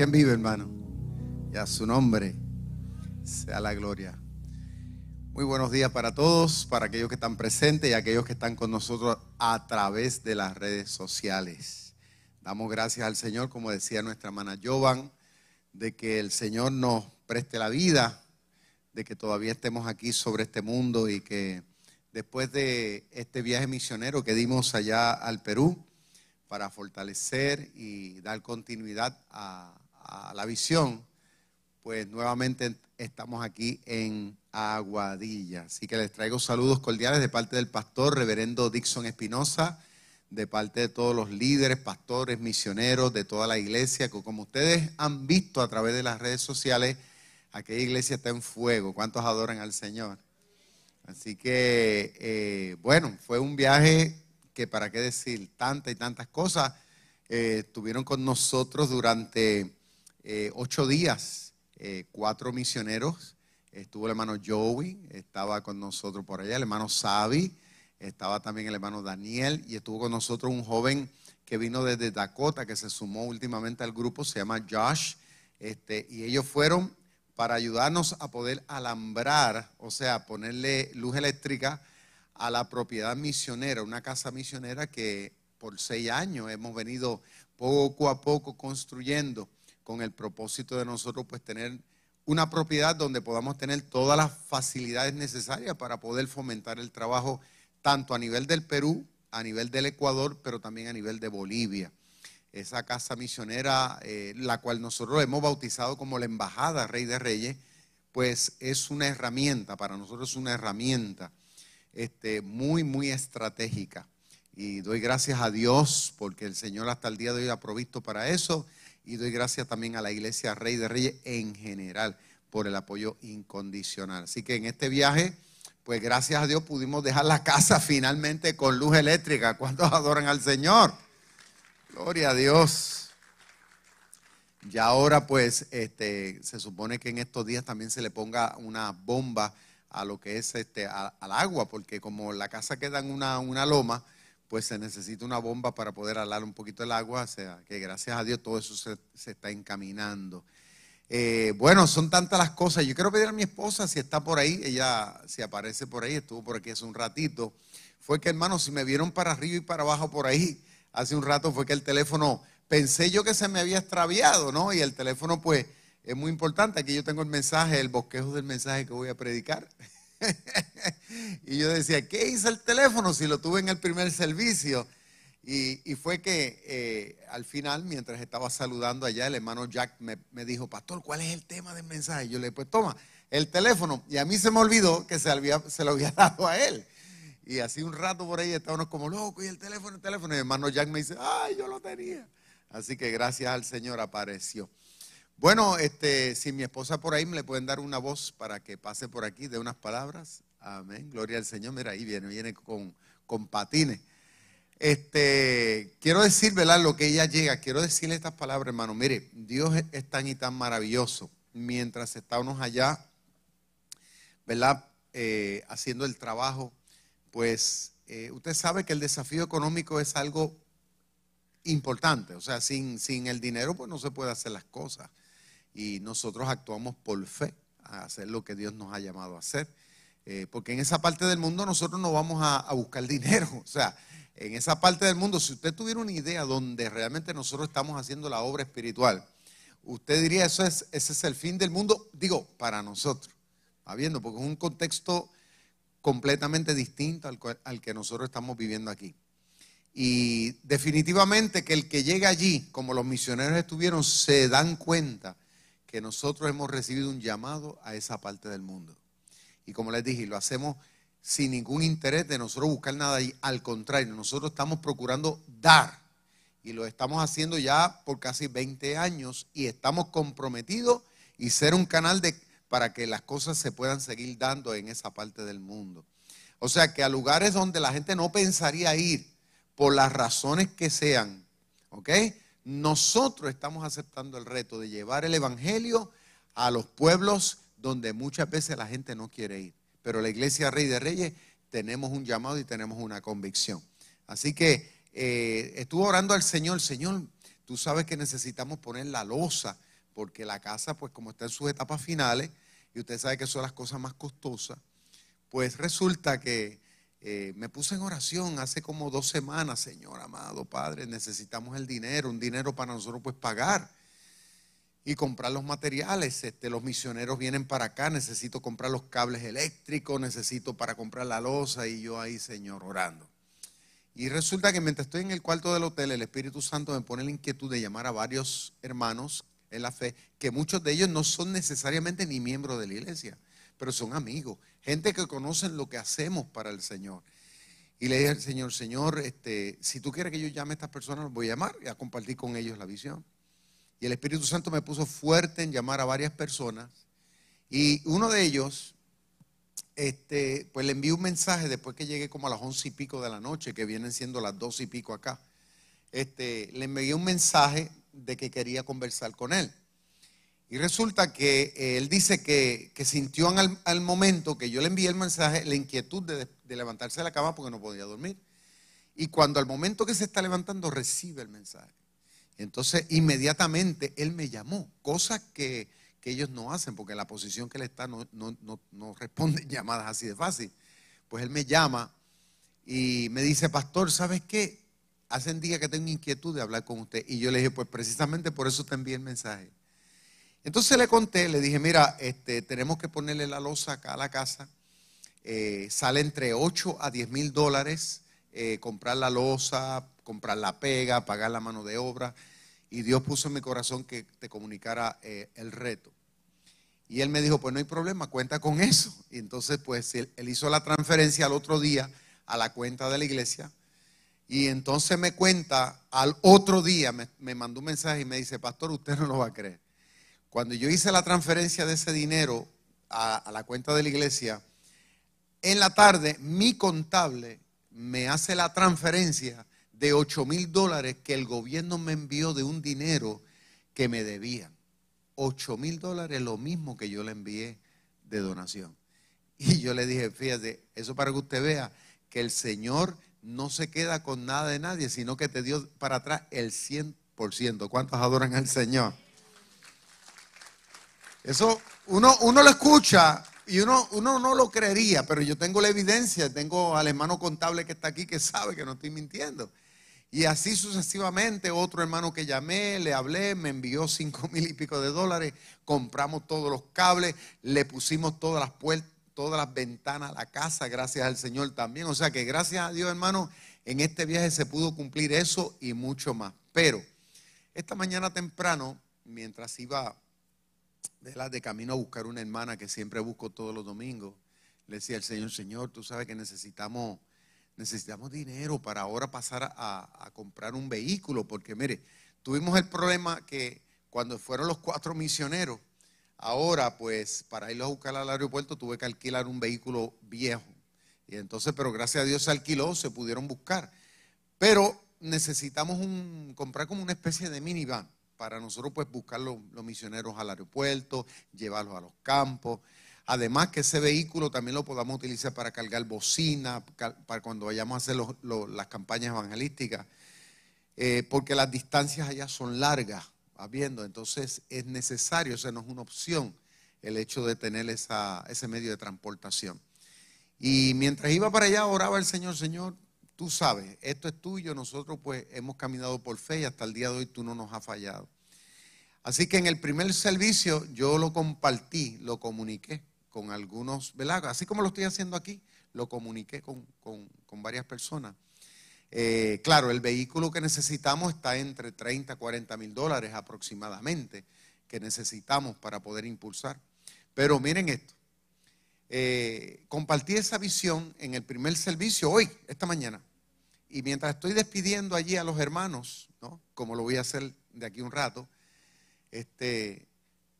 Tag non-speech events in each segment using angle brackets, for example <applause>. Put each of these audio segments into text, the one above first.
¿Quién vive, hermano? Y a su nombre sea la gloria. Muy buenos días para todos, para aquellos que están presentes y aquellos que están con nosotros a través de las redes sociales. Damos gracias al Señor, como decía nuestra hermana Jovan, de que el Señor nos preste la vida, de que todavía estemos aquí sobre este mundo y que después de este viaje misionero que dimos allá al Perú, para fortalecer y dar continuidad a, la visión, pues nuevamente estamos aquí en Aguadilla. Así que les traigo saludos cordiales de parte del pastor reverendo Dixon Espinosa, de parte de todos los líderes, pastores, misioneros de toda la iglesia, como ustedes han visto a través de las redes sociales, aquella iglesia está en fuego. ¿Cuántos adoran al Señor? Así que, eh, bueno, fue un viaje que para qué decir, tantas y tantas cosas. Eh, estuvieron con nosotros durante eh, ocho días, eh, cuatro misioneros. Estuvo el hermano Joey, estaba con nosotros por allá, el hermano Savi, estaba también el hermano Daniel y estuvo con nosotros un joven que vino desde Dakota, que se sumó últimamente al grupo, se llama Josh. Este, y ellos fueron para ayudarnos a poder alambrar, o sea, ponerle luz eléctrica a la propiedad misionera, una casa misionera que por seis años hemos venido poco a poco construyendo con el propósito de nosotros pues tener una propiedad donde podamos tener todas las facilidades necesarias para poder fomentar el trabajo tanto a nivel del Perú, a nivel del Ecuador, pero también a nivel de Bolivia. Esa casa misionera, eh, la cual nosotros hemos bautizado como la Embajada Rey de Reyes, pues es una herramienta, para nosotros es una herramienta este, muy, muy estratégica. Y doy gracias a Dios porque el Señor hasta el día de hoy ha provisto para eso. Y doy gracias también a la Iglesia Rey de Reyes en general por el apoyo incondicional. Así que en este viaje, pues gracias a Dios pudimos dejar la casa <laughs> finalmente con luz eléctrica. ¿Cuántos adoran al Señor? Gloria a Dios. Y ahora pues este, se supone que en estos días también se le ponga una bomba a lo que es este, al agua, porque como la casa queda en una, una loma, pues se necesita una bomba para poder alar un poquito el agua, o sea, que gracias a Dios todo eso se, está encaminando. Eh, bueno, son tantas las cosas. Yo quiero pedir a mi esposa si está por ahí, ella si aparece por ahí, estuvo por aquí hace un ratito. Fue que, hermano, si me vieron para arriba y para abajo por ahí, hace un rato fue que el teléfono, pensé yo que se me había extraviado, ¿no? Y el teléfono, pues, es muy importante. Aquí yo tengo el mensaje, el bosquejo del mensaje que voy a predicar. <laughs> y yo decía, ¿qué hizo el teléfono si lo tuve en el primer servicio? Y, fue que eh, al final, mientras estaba saludando allá, el hermano Jack me, dijo, pastor, ¿cuál es el tema del mensaje? yo le dije, pues toma, el teléfono. Y a mí se me olvidó que se, se lo había <laughs> dado a él. Y así un rato por ahí estábamos como locos y el teléfono, el teléfono. Y el hermano Jack me dice, ay, yo lo tenía. Así que gracias al Señor apareció. Bueno, este, si mi esposa por ahí me le pueden dar una voz para que pase por aquí de unas palabras. Amén. Gloria al Señor. Mira, ahí viene, viene con, patines. Este, quiero decir, ¿verdad? Lo que ella llega, quiero decirle estas palabras, hermano. Mire, Dios es tan y tan maravilloso. Mientras estábamos allá, ¿verdad? Eh, haciendo el trabajo, pues eh, usted sabe que el desafío económico es algo importante. O sea, sin, sin el dinero, pues no se puede hacer las cosas y nosotros actuamos por fe a hacer lo que Dios nos ha llamado a hacer. Eh, porque en esa parte del mundo nosotros no vamos a, buscar dinero. <laughs> O sea, en esa parte del mundo, si usted tuviera una idea donde realmente nosotros estamos haciendo la obra espiritual, usted diría, eso es, ese es el fin del mundo, digo, para nosotros. Habiendo, porque es un contexto completamente distinto al que nosotros estamos viviendo aquí. Y definitivamente que el que llega allí, como los misioneros estuvieron, se dan cuenta que nosotros hemos recibido un llamado a esa parte del mundo. Y como les dije, lo hacemos sin ningún interés de nosotros buscar nada ahí. Al contrario, nosotros estamos procurando dar. Y lo estamos haciendo ya por casi 20 años y estamos comprometidos y ser un canal de, para que las cosas se puedan seguir dando en esa parte del mundo. O sea que a lugares donde la gente no pensaría ir por las razones que sean, ¿ok? Nosotros estamos aceptando el reto de llevar el Evangelio a los pueblos donde muchas veces la gente no quiere ir. Pero la iglesia Rey de Reyes tenemos un llamado y tenemos una convicción. Así que eh, estuve orando al Señor, Señor, tú sabes que necesitamos poner la losa, porque la casa, pues como está en sus etapas finales, y usted sabe que son las cosas más costosas, pues resulta que eh, me puse en oración hace como dos semanas, Señor amado Padre, necesitamos el dinero, un dinero para nosotros pues pagar y comprar los materiales. Este, los misioneros vienen para acá, necesito comprar los cables eléctricos, necesito para comprar la losa y yo ahí, Señor, orando. Y resulta que mientras estoy en el cuarto del hotel, el Espíritu Santo me pone la inquietud de llamar a varios hermanos en la fe, que muchos de ellos no son necesariamente ni miembros de la iglesia, pero son amigos, gente que conocen lo que hacemos para el Señor. Y le dije al Señor, Señor, este, si tú quieres que yo llame a estas personas, los voy a llamar y a compartir con ellos la visión. Y el Espíritu Santo me puso fuerte en llamar a varias personas. Y uno de ellos, este, pues le envié un mensaje después que llegué como a las once y pico de la noche, que vienen siendo las dos y pico acá. Este, le envié un mensaje de que quería conversar con él. Y resulta que eh, él dice que, sintió al, momento que yo le envié el mensaje la inquietud de, levantarse de la cama porque no podía dormir. Y cuando al momento que se está levantando recibe el mensaje. Entonces, inmediatamente él me llamó, cosa que, ellos no hacen, porque la posición que él está no, no, no, responden <laughs> llamadas así de fácil. Pues él me llama y me dice, pastor, ¿sabes qué? Hace un día que tengo inquietud de hablar con usted. Y yo le dije, pues precisamente por eso te envié el mensaje. Entonces le conté, le dije, mira, este, tenemos que ponerle la losa acá a la casa. Eh, sale entre 8 a 10 mil dólares eh, comprar la losa, comprar la pega, pagar la mano de obra y Dios puso en mi corazón que te comunicara eh, el reto. Y él me dijo, pues no hay problema, cuenta con eso. Y entonces, pues él, hizo la transferencia al otro día a la cuenta de la iglesia. Y entonces me cuenta, al otro día me, mandó un mensaje y me dice, pastor, usted no lo va a creer. Cuando yo hice la transferencia de ese dinero a, la cuenta de la iglesia, en la tarde mi contable me hace la transferencia de 8 mil dólares que el gobierno me envió de un dinero que me debían. 8 mil dólares, lo mismo que yo le envié de donación. <laughs> Y yo le dije, fíjate, eso para que usted vea que el Señor no se queda con nada de nadie, sino que te dio para atrás el 100%. ¿Cuántos adoran al Señor? Eso uno, uno lo escucha y uno, uno no lo creería, pero yo tengo la evidencia, tengo al hermano contable que está aquí que sabe que no estoy mintiendo. Y así sucesivamente, otro hermano que llamé, le hablé, me envió cinco mil y pico de dólares, compramos todos los cables, le pusimos todas las puertas, todas las ventanas a la casa, gracias al Señor también. O sea que gracias a Dios, hermano, en este viaje se pudo cumplir eso y mucho más. Pero esta mañana temprano, mientras iba de, camino a buscar una hermana que siempre busco todos los domingos, le decía al Señor, Señor, tú sabes que necesitamos necesitamos dinero para ahora pasar a, comprar un vehículo, porque mire, tuvimos el problema que cuando fueron los cuatro misioneros, ahora pues para irlos a buscar al aeropuerto tuve que alquilar un vehículo viejo. Y entonces, pero gracias a Dios se alquiló, se pudieron buscar. Pero necesitamos un, comprar como una especie de minivan para nosotros pues buscar los misioneros al aeropuerto, llevarlos a los campos. Además que ese vehículo también lo podamos utilizar para cargar bocina, para cuando vayamos a hacer las campañas evangelísticas, eh, porque las distancias allá son largas, habiendo, entonces es necesario, o sea, no es una opción el hecho de tener ese medio de transportación. Y mientras iba para allá, oraba el Señor, Señor, tú sabes, esto es tuyo, nosotros pues hemos caminado por fe y hasta el día de hoy tú no nos has fallado. Así que en el primer servicio yo lo compartí, lo comuniqué con algunos, ¿verdad? Así como lo estoy haciendo aquí, lo comuniqué con, varias personas. Eh, claro, el vehículo que necesitamos está entre 30 a 40 mil dólares aproximadamente que necesitamos para poder impulsar. Pero miren esto, eh, compartí esa visión en el primer servicio hoy, esta mañana. Y mientras estoy despidiendo allí a los hermanos, ¿no? como lo voy a hacer de aquí un rato, este,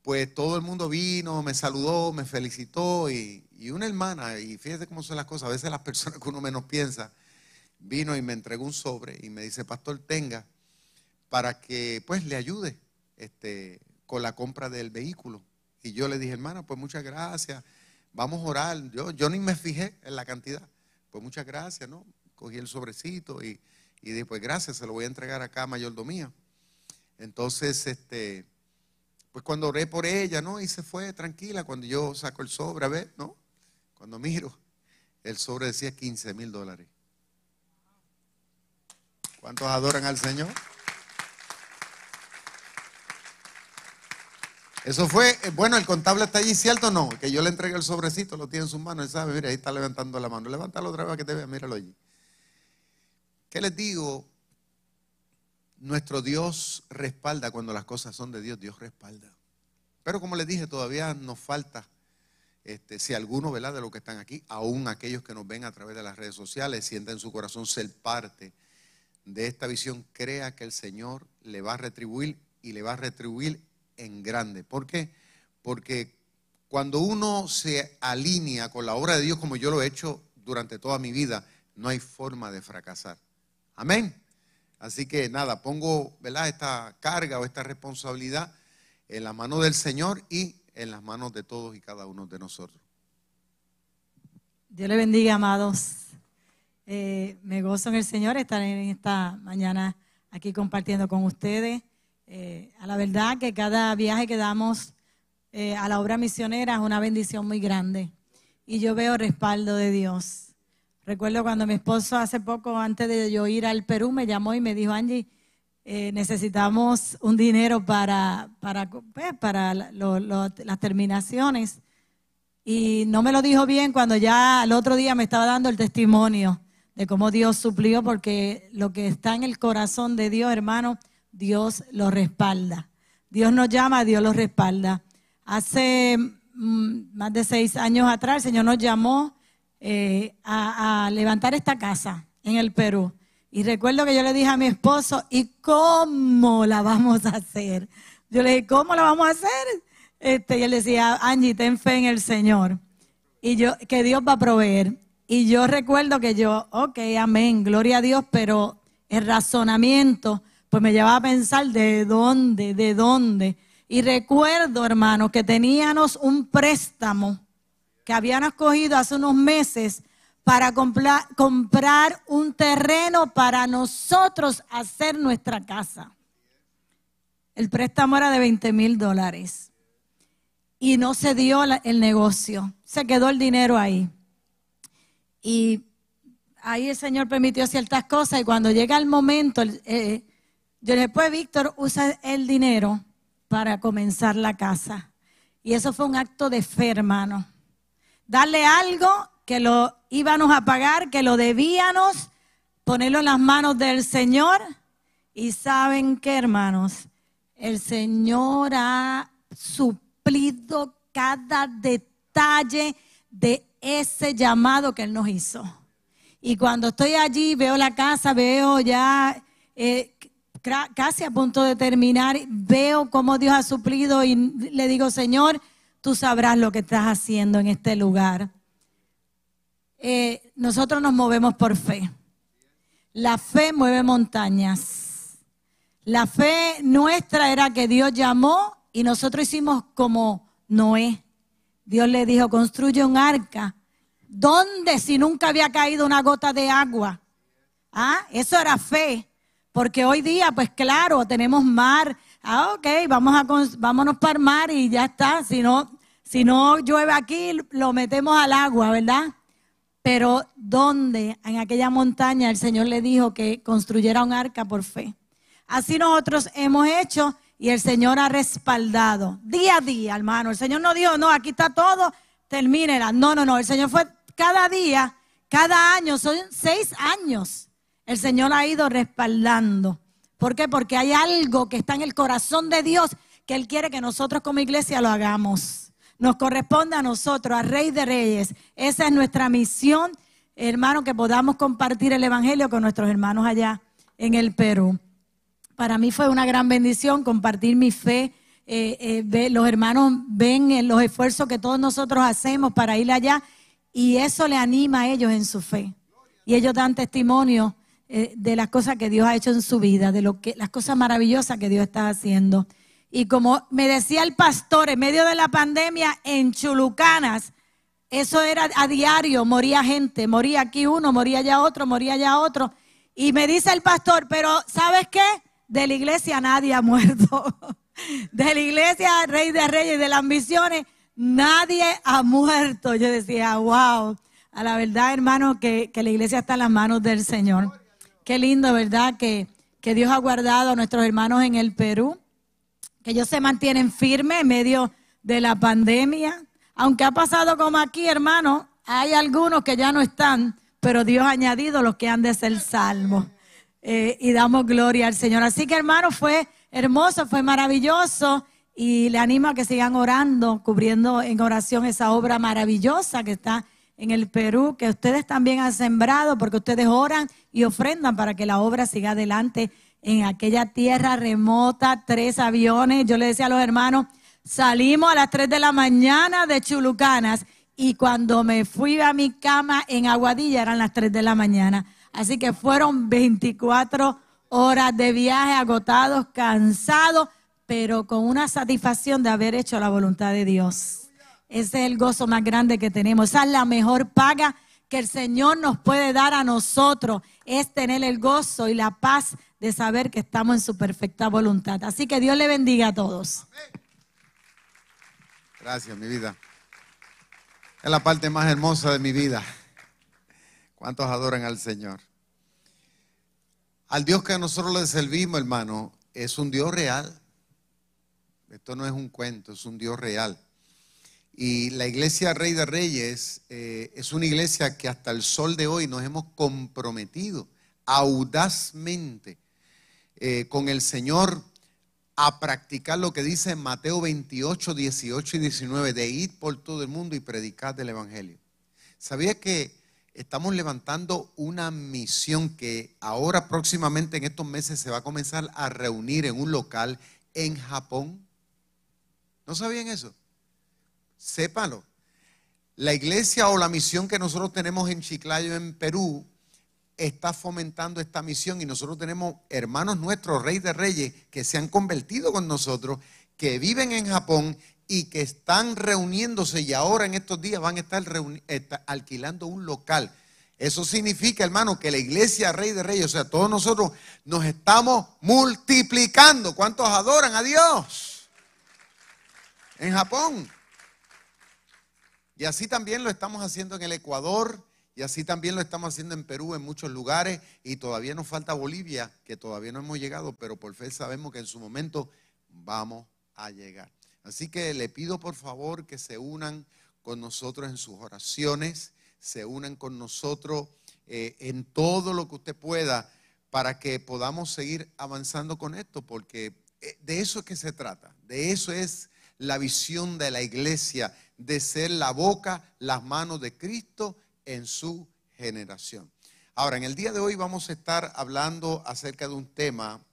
pues todo el mundo vino, me saludó, me felicitó y, una hermana, y fíjate cómo son las cosas, a veces las personas que uno menos piensa, vino y me entregó un sobre y me dice, pastor, tenga para que pues le ayude este, con la compra del vehículo. Y yo le dije, hermana, pues muchas gracias, vamos a orar. Yo, yo ni me fijé en la cantidad. Pues muchas gracias, ¿no? Cogí el sobrecito y, y dije, pues gracias, se lo voy a entregar acá a mayordomía. Entonces, este, pues cuando oré por ella, ¿no? Y se fue tranquila. Cuando yo saco el sobre, a ver, ¿no? Cuando miro, el sobre decía 15 mil dólares. ¿Cuántos adoran al Señor? Eso fue, eh, bueno, el contable está allí, ¿cierto o no? Que yo le entregué el sobrecito, lo tiene en sus manos, él sabe, mira, ahí está levantando la mano. Levántalo otra vez que te vea, míralo allí. ¿Qué les digo? Nuestro Dios respalda cuando las cosas son de Dios, Dios respalda. Pero como les dije, todavía nos falta, este, si alguno, ¿verdad? De los que están aquí, aún aquellos que nos ven a través de las redes sociales, sienten en su corazón ser parte de esta visión, crea que el Señor le va a retribuir y le va a retribuir en grande. ¿Por qué? Porque cuando uno se alinea con la obra de Dios como yo lo he hecho durante toda mi vida, no hay forma de fracasar. Amén. Así que nada, pongo ¿verdad? esta carga o esta responsabilidad en la mano del Señor y en las manos de todos y cada uno de nosotros. Dios le bendiga, amados. Eh, me gozo en el Señor estar en esta mañana aquí compartiendo con ustedes. Eh, a la verdad que cada viaje que damos eh, a la obra misionera es una bendición muy grande. Y yo veo respaldo de Dios. Recuerdo cuando mi esposo hace poco, antes de yo ir al Perú, me llamó y me dijo, Angie, eh, necesitamos un dinero para, para, pues, para las terminaciones. Y no me lo dijo bien cuando ya al otro día me estaba dando el testimonio de cómo Dios suplió, porque lo que está en el corazón de Dios, hermano, Dios lo respalda. Dios nos llama, Dios lo respalda. Hace mm, más de seis años atrás, el Señor nos llamó eh, a, levantar esta casa en el Perú. Y recuerdo que yo le dije a mi esposo, ¿y cómo la vamos a hacer? Yo le dije, ¿cómo la vamos a hacer? Este, y él decía, Angie, ten fe en el Señor. Y yo, que Dios va a proveer. Y yo recuerdo que yo, ok, amén, gloria a Dios, pero el razonamiento pues me llevaba a pensar de dónde, de dónde. Y recuerdo, hermanos, que teníamos un préstamo que habían escogido hace unos meses para comprar un terreno para nosotros hacer nuestra casa. El préstamo era de 20 mil dólares. Y no se dio el negocio. Se quedó el dinero ahí. Y ahí el Señor permitió ciertas cosas y cuando llega el momento, eh, yo después Víctor usa el dinero para comenzar la casa. Y eso fue un acto de fe, hermano. Darle algo que lo íbamos a pagar, que lo debíamos, ponerlo en las manos del Señor. Y saben qué, hermanos, el Señor ha suplido cada detalle de ese llamado que Él nos hizo. Y cuando estoy allí, veo la casa, veo ya eh, casi a punto de terminar, veo cómo Dios ha suplido y le digo, Señor, tú sabrás lo que estás haciendo en este lugar. Eh, nosotros nos movemos por fe. La fe mueve montañas. La fe nuestra era que Dios llamó y nosotros hicimos como Noé. Dios le dijo, construye un arca. ¿Dónde si nunca había caído una gota de agua? ¿Ah? Eso era fe. Porque hoy día, pues claro, tenemos mar. Ah, ok, vamos a, vámonos para el mar y ya está. Si no, si no llueve aquí, lo metemos al agua, ¿verdad? Pero ¿dónde? En aquella montaña el Señor le dijo que construyera un arca por fe. Así nosotros hemos hecho y el Señor ha respaldado día a día, hermano. El Señor no dijo, no, aquí está todo, termínela. No, no, no. El Señor fue cada día, cada año, son seis años el Señor ha ido respaldando. ¿Por qué? Porque hay algo que está en el corazón de Dios que Él quiere que nosotros como iglesia lo hagamos. nos corresponde a nosotros, a Rey de Reyes. Esa es nuestra misión, hermano, que podamos compartir el Evangelio con nuestros hermanos allá en el Perú. Para mí fue una gran bendición compartir mi fe. Eh, eh, los hermanos ven eh, los esfuerzos que todos nosotros hacemos para ir allá y eso le anima a ellos en su fe. Y ellos dan testimonio de las cosas que Dios ha hecho en su vida, de lo que, las cosas maravillosas que Dios está haciendo. Y como me decía el pastor, en medio de la pandemia en Chulucanas, eso era a diario, moría gente, moría aquí uno, moría allá otro, moría allá otro. Y me dice el pastor, pero ¿sabes qué? De la iglesia nadie ha muerto. <laughs> De la iglesia Rey de Reyes, de las misiones, nadie ha muerto. Yo decía, wow, a la verdad, hermano, que, la iglesia está en las manos del Señor. Qué lindo, ¿verdad? Que, que Dios ha guardado a nuestros hermanos en el Perú que ellos se mantienen firmes en medio de la pandemia. Aunque ha pasado como aquí, hermano, hay algunos que ya no están, pero Dios ha añadido los que han de ser salvos. Eh, y damos gloria al Señor. Así que, hermano, fue hermoso, fue maravilloso. Y le animo a que sigan orando, cubriendo en oración esa obra maravillosa que está en el Perú, que ustedes también han sembrado, porque ustedes oran y ofrendan para que la obra siga adelante en aquella tierra remota, tres aviones. Yo le decía a los hermanos, salimos a las tres de la mañana de Chulucanas y cuando me fui a mi cama en Aguadilla eran las tres de la mañana. Así que fueron 24 horas de viaje agotados, cansados, pero con una satisfacción de haber hecho la voluntad de Dios. Ese es el gozo más grande que tenemos. Esa es la mejor paga que el Señor nos puede dar a nosotros. Es tener el gozo y la paz de saber que estamos en su perfecta voluntad. Así que Dios le bendiga a todos. Gracias, mi vida. Es la parte más hermosa de mi vida. ¿Cuántos adoran al Señor? Al Dios que nosotros le servimos, hermano, es un Dios real. Esto no es un cuento, es un Dios real. Y la iglesia Rey de Reyes eh, es una iglesia que hasta el sol de hoy nos hemos comprometido audazmente eh, con el Señor a practicar lo que dice en Mateo 28, 18 y 19, de ir por todo el mundo y predicar del Evangelio. ¿Sabía que estamos levantando una misión que ahora próximamente en estos meses se va a comenzar a reunir en un local en Japón? ¿No sabían eso? Sépalo. La iglesia o la misión que nosotros tenemos en Chiclayo, en Perú, está fomentando esta misión y nosotros tenemos hermanos nuestros, reyes de reyes, que se han convertido con nosotros, que viven en Japón y que están reuniéndose y ahora en estos días van a estar alquilando un local. Eso significa, hermano, que la iglesia Rey de Reyes, o sea, todos nosotros nos estamos multiplicando. ¿Cuántos adoran a Dios? En Japón. Y así también lo estamos haciendo en el Ecuador, y así también lo estamos haciendo en Perú, en muchos lugares, y todavía nos falta Bolivia, que todavía no hemos llegado, pero por fe sabemos que en su momento vamos a llegar. Así que le pido por favor que se unan con nosotros en sus oraciones, se unan con nosotros eh, en todo lo que usted pueda para que podamos seguir avanzando con esto, porque eh, de eso es que se trata, de eso es la visión de la iglesia, de ser la boca, las manos de Cristo en su generación. Ahora, en el día de hoy vamos a estar hablando acerca de un tema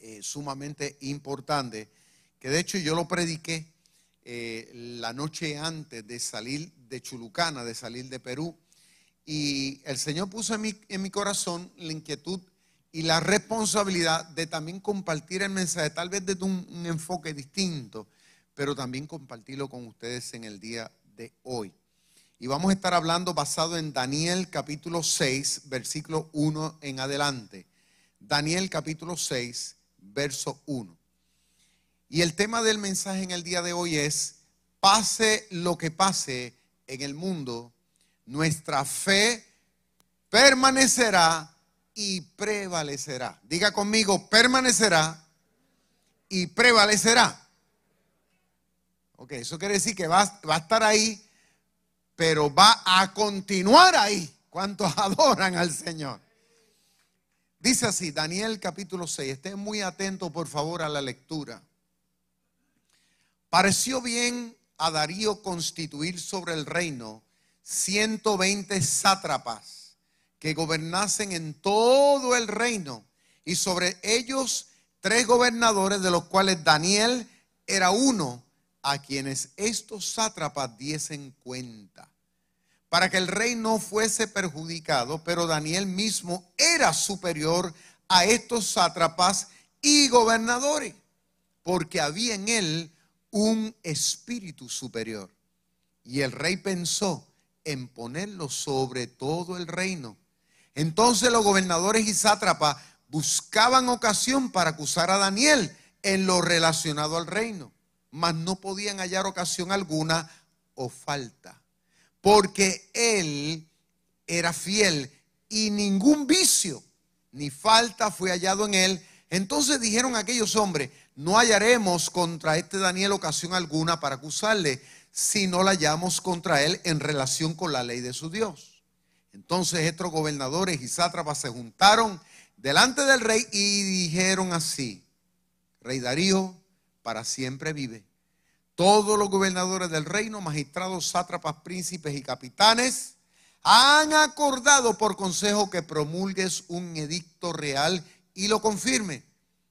eh, sumamente importante, que de hecho yo lo prediqué eh, la noche antes de salir de Chulucana, de salir de Perú, y el Señor puso en mi, en mi corazón la inquietud y la responsabilidad de también compartir el mensaje, tal vez desde un, un enfoque distinto, pero también compartirlo con ustedes en el día de hoy. Y vamos a estar hablando basado en Daniel capítulo 6, versículo 1 en adelante. Daniel capítulo 6, verso 1. Y el tema del mensaje en el día de hoy es, pase lo que pase en el mundo, nuestra fe permanecerá y prevalecerá. Diga conmigo, permanecerá y prevalecerá. Ok, eso quiere decir que va, va a estar ahí pero va a continuar ahí. ¿Cuántos <laughs> adoran al Señor? Dice así, Daniel capítulo 6, estén muy atentos por favor a la lectura. Pareció bien a Darío constituir sobre el reino 120 sátrapas que gobernasen en todo el reino y sobre ellos tres gobernadores de los cuales Daniel era uno a quienes estos sátrapas diesen cuenta para que el rey no fuese perjudicado, pero Daniel mismo era superior a estos sátrapas y gobernadores, porque había en él un espíritu superior. Y el rey pensó en ponerlo sobre todo el reino. Entonces los gobernadores y sátrapas buscaban ocasión para acusar a Daniel en lo relacionado al reino, mas no podían hallar ocasión alguna o falta porque él era fiel y ningún vicio ni falta fue hallado en él. Entonces dijeron aquellos hombres, no hallaremos contra este Daniel ocasión alguna para acusarle, si no la hallamos contra él en relación con la ley de su Dios. Entonces estos gobernadores y sátrapas se juntaron delante del rey y dijeron así, Rey Darío para siempre vive. Todos los gobernadores del reino, magistrados, sátrapas, príncipes y capitanes han acordado por consejo que promulgues un edicto real y lo confirme.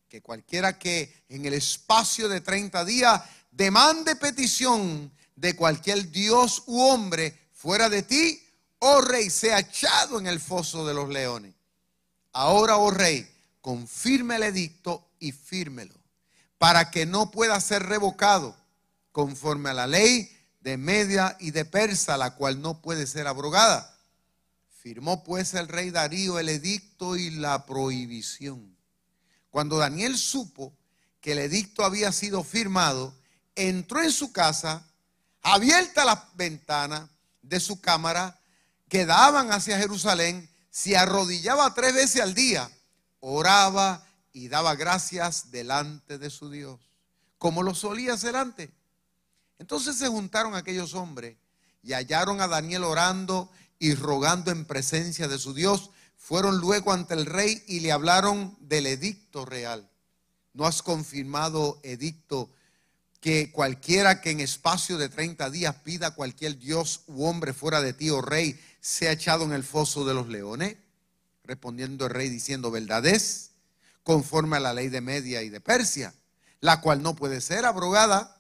Que cualquiera que en el espacio de 30 días demande petición de cualquier dios u hombre fuera de ti, oh rey, sea echado en el foso de los leones. Ahora, oh rey, confirme el edicto y fírmelo, para que no pueda ser revocado conforme a la ley de Media y de Persa, la cual no puede ser abrogada. Firmó pues el rey Darío el edicto y la prohibición. Cuando Daniel supo que el edicto había sido firmado, entró en su casa, abierta las ventanas de su cámara que daban hacia Jerusalén, se arrodillaba tres veces al día, oraba y daba gracias delante de su Dios, como lo solía hacer antes. Entonces se juntaron aquellos hombres y hallaron a Daniel orando y rogando en presencia de su Dios. Fueron luego ante el rey y le hablaron del edicto real. ¿No has confirmado, edicto, que cualquiera que en espacio de 30 días pida a cualquier dios u hombre fuera de ti, oh rey, sea echado en el foso de los leones? Respondiendo el rey diciendo, verdad es, conforme a la ley de Media y de Persia, la cual no puede ser abrogada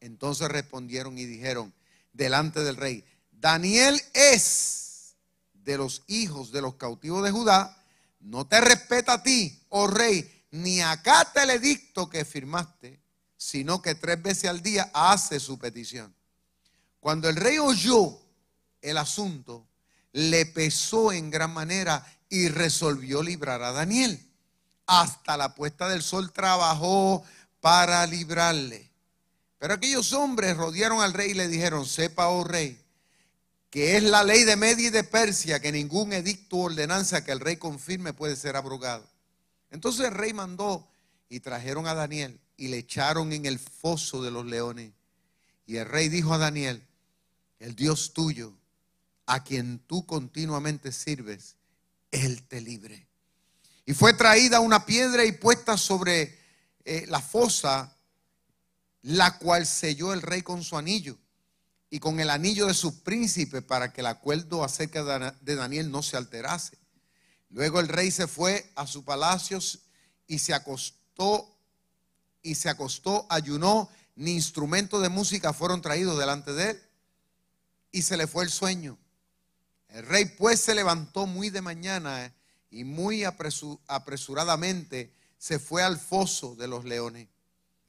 entonces respondieron y dijeron delante del rey, Daniel es de los hijos de los cautivos de Judá, no te respeta a ti, oh rey, ni acata el edicto que firmaste, sino que tres veces al día hace su petición. Cuando el rey oyó el asunto, le pesó en gran manera y resolvió librar a Daniel. Hasta la puesta del sol trabajó para librarle. Pero aquellos hombres rodearon al rey y le dijeron, sepa, oh rey, que es la ley de Media y de Persia, que ningún edicto o ordenanza que el rey confirme puede ser abrogado. Entonces el rey mandó y trajeron a Daniel y le echaron en el foso de los leones. Y el rey dijo a Daniel, el Dios tuyo, a quien tú continuamente sirves, Él te libre. Y fue traída una piedra y puesta sobre eh, la fosa la cual selló el rey con su anillo y con el anillo de su príncipe para que el acuerdo acerca de Daniel no se alterase. Luego el rey se fue a su palacio y se acostó y se acostó, ayunó, ni instrumentos de música fueron traídos delante de él y se le fue el sueño. El rey pues se levantó muy de mañana y muy apresuradamente se fue al foso de los leones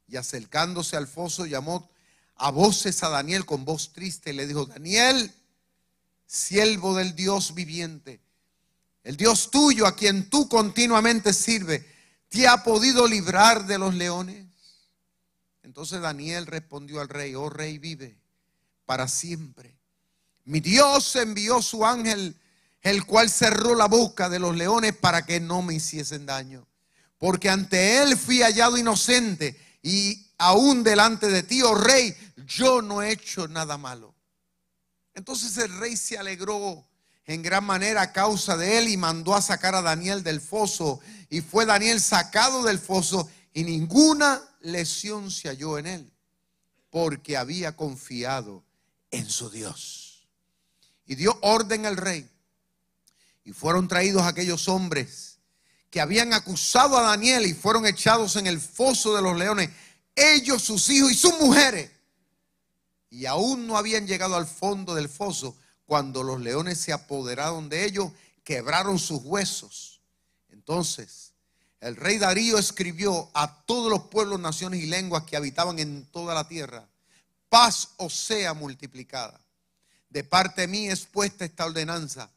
y acercándose al foso llamó a voces a Daniel con voz triste y le dijo, Daniel, siervo del Dios viviente, el Dios tuyo a quien tú continuamente sirves, ¿te ha podido librar de los leones? Entonces Daniel respondió al rey, oh rey vive para siempre. Mi Dios envió su ángel, el cual cerró la boca de los leones para que no me hiciesen daño. Porque ante él fui hallado inocente y aún delante de ti, oh rey, yo no he hecho nada malo. Entonces el rey se alegró en gran manera a causa de él y mandó a sacar a Daniel del foso. Y fue Daniel sacado del foso y ninguna lesión se halló en él. porque había confiado en su Dios. Y dio orden al rey. Y fueron traídos aquellos hombres que habían acusado a Daniel y fueron echados en el foso de los leones, ellos, sus hijos y sus mujeres. Y aún no habían llegado al fondo del foso cuando los leones se apoderaron de ellos, quebraron sus huesos. Entonces, el rey Darío escribió a todos los pueblos, naciones y lenguas que habitaban en toda la tierra, paz os sea multiplicada. De parte mí es puesta esta ordenanza,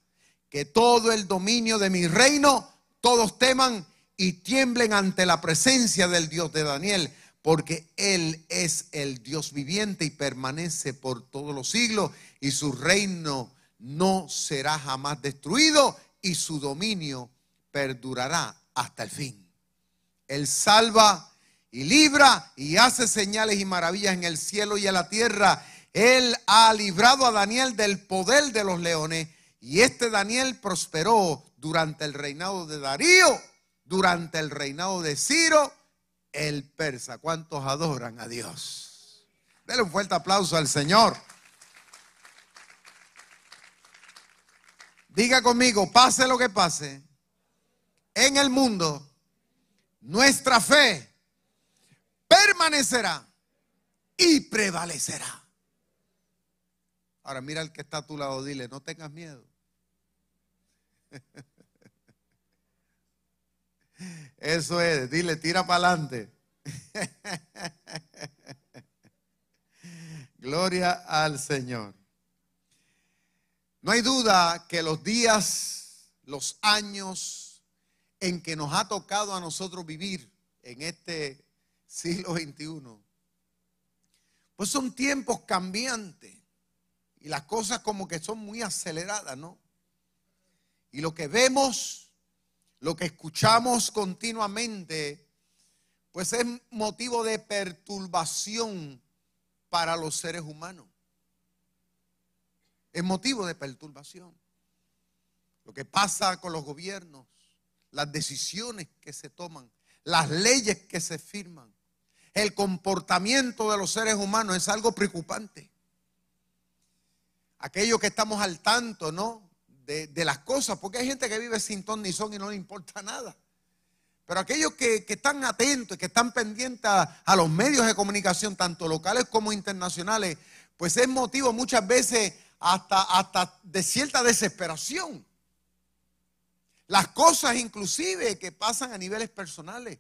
que todo el dominio de mi reino, todos teman y tiemblen ante la presencia del Dios de Daniel, porque Él es el Dios viviente y permanece por todos los siglos, y su reino no será jamás destruido, y su dominio perdurará hasta el fin. Él salva y libra y hace señales y maravillas en el cielo y en la tierra. Él ha librado a Daniel del poder de los leones y este Daniel prosperó durante el reinado de Darío, durante el reinado de Ciro el persa. ¿Cuántos adoran a Dios? Denle un fuerte aplauso al Señor. Diga conmigo, pase lo que pase, en el mundo, nuestra fe permanecerá y prevalecerá. Ahora mira al que está a tu lado, dile, no tengas miedo. <laughs> Eso es, dile, tira para adelante. <laughs> Gloria al Señor. No hay duda que los días, los años en que nos ha tocado a nosotros vivir en este siglo XXI, pues son tiempos cambiantes y las cosas como que son muy aceleradas, ¿no? Y lo que vemos lo que escuchamos continuamente, pues es motivo de perturbación para los seres humanos. Es motivo de perturbación. Lo que pasa con los gobiernos, las decisiones que se toman, las leyes que se firman, el comportamiento de los seres humanos es algo preocupante. Aquellos que estamos al tanto, ¿no? De, las cosas, porque hay gente que vive sin ton ni son y no le importa nada. Pero aquellos que, están atentos que están pendientes a, los medios de comunicación, tanto locales como internacionales, pues es motivo muchas veces hasta, hasta de cierta desesperación. Las cosas inclusive que pasan a niveles personales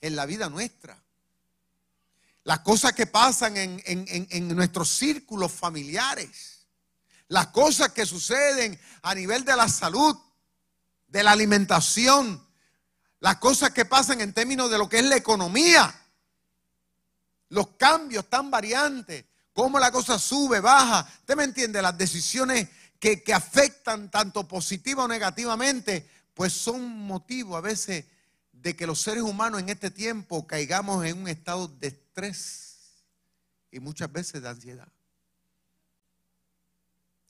en la vida nuestra. Las cosas que pasan en, en nuestros círculos familiares las cosas que suceden a nivel de la salud, de la alimentación, las cosas que pasan en términos de lo que es la economía, los cambios tan variantes, cómo la cosa sube, baja. ¿Usted me entiende? Las decisiones que, que afectan tanto positiva o negativamente, pues son motivo a veces de que los seres humanos en este tiempo caigamos en un estado de estrés y muchas veces de ansiedad.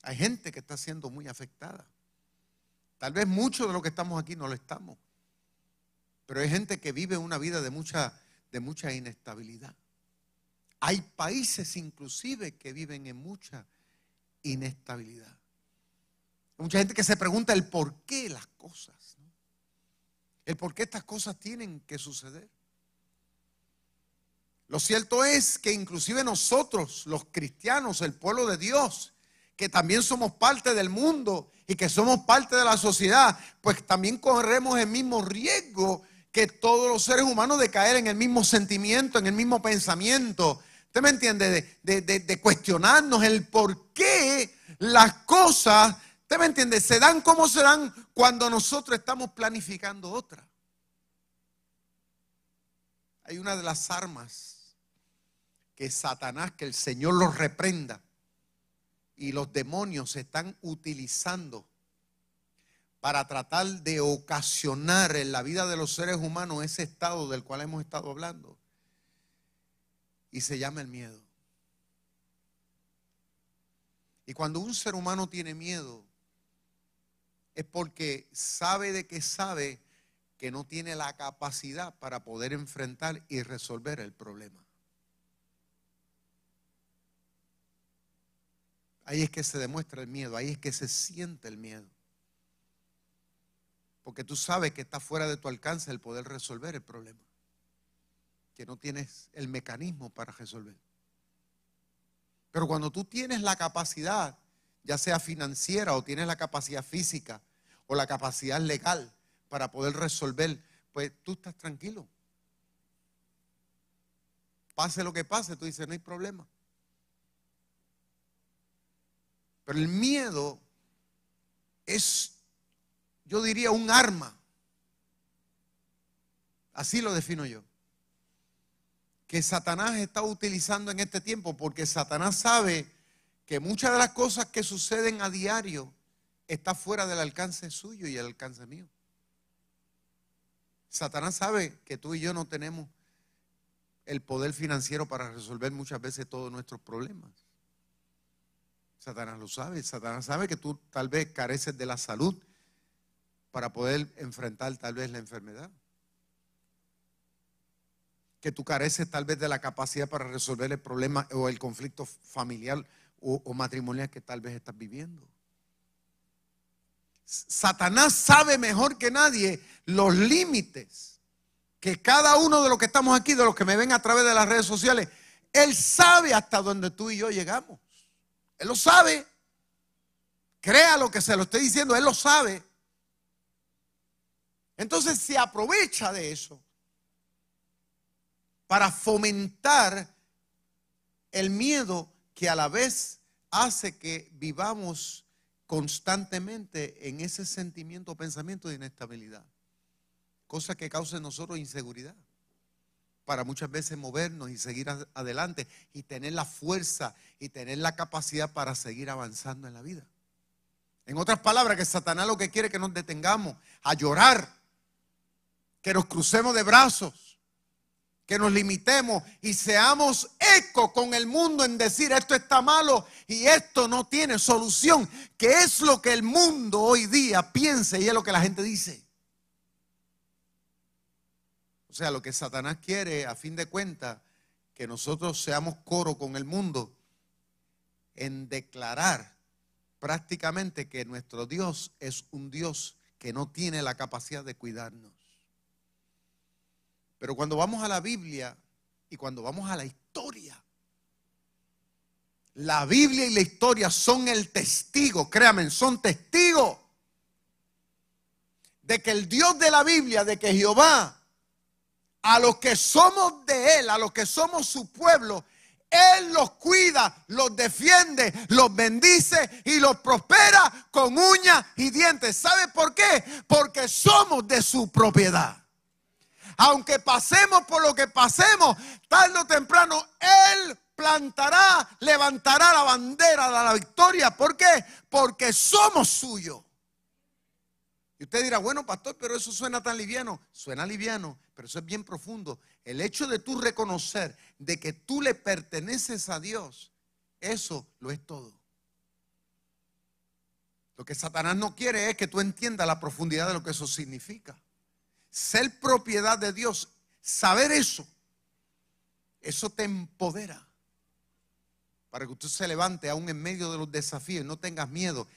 Hay gente que está siendo muy afectada. Tal vez muchos de los que estamos aquí no lo estamos. Pero hay gente que vive una vida de mucha, de mucha inestabilidad. Hay países inclusive que viven en mucha inestabilidad. Hay mucha gente que se pregunta el por qué las cosas. El por qué estas cosas tienen que suceder. Lo cierto es que inclusive nosotros, los cristianos, el pueblo de Dios, que también somos parte del mundo y que somos parte de la sociedad, pues también corremos el mismo riesgo que todos los seres humanos de caer en el mismo sentimiento, en el mismo pensamiento. ¿Usted me entiende? De, cuestionarnos el por qué las cosas, ¿usted me entiende? Se dan como se dan cuando nosotros estamos planificando otra. Hay una de las armas que Satanás, que el Señor los reprenda, y los demonios se están utilizando para tratar de ocasionar en la vida de los seres humanos ese estado del cual hemos estado hablando. Y se llama el miedo. Y cuando un ser humano tiene miedo, es porque sabe de que sabe que no tiene la capacidad para poder enfrentar y resolver el problema. Ahí es que se demuestra el miedo, ahí es que se siente el miedo. Porque tú sabes que está fuera de tu alcance el poder resolver el problema. Que no tienes el mecanismo para resolver. Pero cuando tú tienes la capacidad, ya sea financiera o tienes la capacidad física o la capacidad legal para poder resolver, pues tú estás tranquilo. Pase lo que pase, tú dices, no hay problema. Pero el miedo es, yo diría, un arma. Así lo defino yo. Que Satanás está utilizando en este tiempo porque Satanás sabe que muchas de las cosas que suceden a diario está fuera del alcance suyo y el alcance mío. Satanás sabe que tú y yo no tenemos el poder financiero para resolver muchas veces todos nuestros problemas. Satanás lo sabe. Satanás sabe que tú tal vez careces de la salud para poder enfrentar tal vez la enfermedad. Que tú careces tal vez de la capacidad para resolver el problema o el conflicto familiar o, matrimonial que tal vez estás viviendo. Satanás sabe mejor que nadie los límites que cada uno de los que estamos aquí, de los que me ven a través de las redes sociales, él sabe hasta donde tú y yo llegamos. Él lo sabe. Crea lo que se lo estoy diciendo, Él lo sabe. Entonces se aprovecha de eso para fomentar el miedo que a la vez hace que vivamos constantemente en ese sentimiento o pensamiento de inestabilidad. Cosa que causa en nosotros inseguridad para muchas veces movernos y seguir adelante y tener la fuerza y tener la capacidad para seguir avanzando en la vida. En otras palabras, que Satanás lo que quiere es que nos detengamos a llorar, que nos crucemos de brazos, que nos limitemos y seamos eco con el mundo en decir esto está malo y esto no tiene solución, que es lo que el mundo hoy día piensa y es lo que la gente dice. O sea, lo que Satanás quiere, a fin de cuentas, que nosotros seamos coro con el mundo en declarar prácticamente que nuestro Dios es un Dios que no tiene la capacidad de cuidarnos. Pero cuando vamos a la Biblia y cuando vamos a la historia, la Biblia y la historia son el testigo, créanme, son testigos de que el Dios de la Biblia, de que Jehová a los que somos de Él, a los que somos su pueblo, Él los cuida, los defiende, los bendice y los prospera con uñas y dientes. ¿Sabe por qué? Porque somos de su propiedad. Aunque pasemos por lo que pasemos, tarde o temprano Él plantará, levantará la bandera de la victoria. ¿Por qué? Porque somos suyos. Y usted dirá, bueno, pastor, pero eso suena tan liviano. Suena liviano, pero eso es bien profundo. El hecho de tú reconocer de que tú le perteneces a Dios, eso lo es todo. Lo que Satanás no quiere es que tú entiendas la profundidad de lo que eso significa. Ser propiedad de Dios, saber eso, eso te empodera para que usted se levante aún en medio de los desafíos, no tengas miedo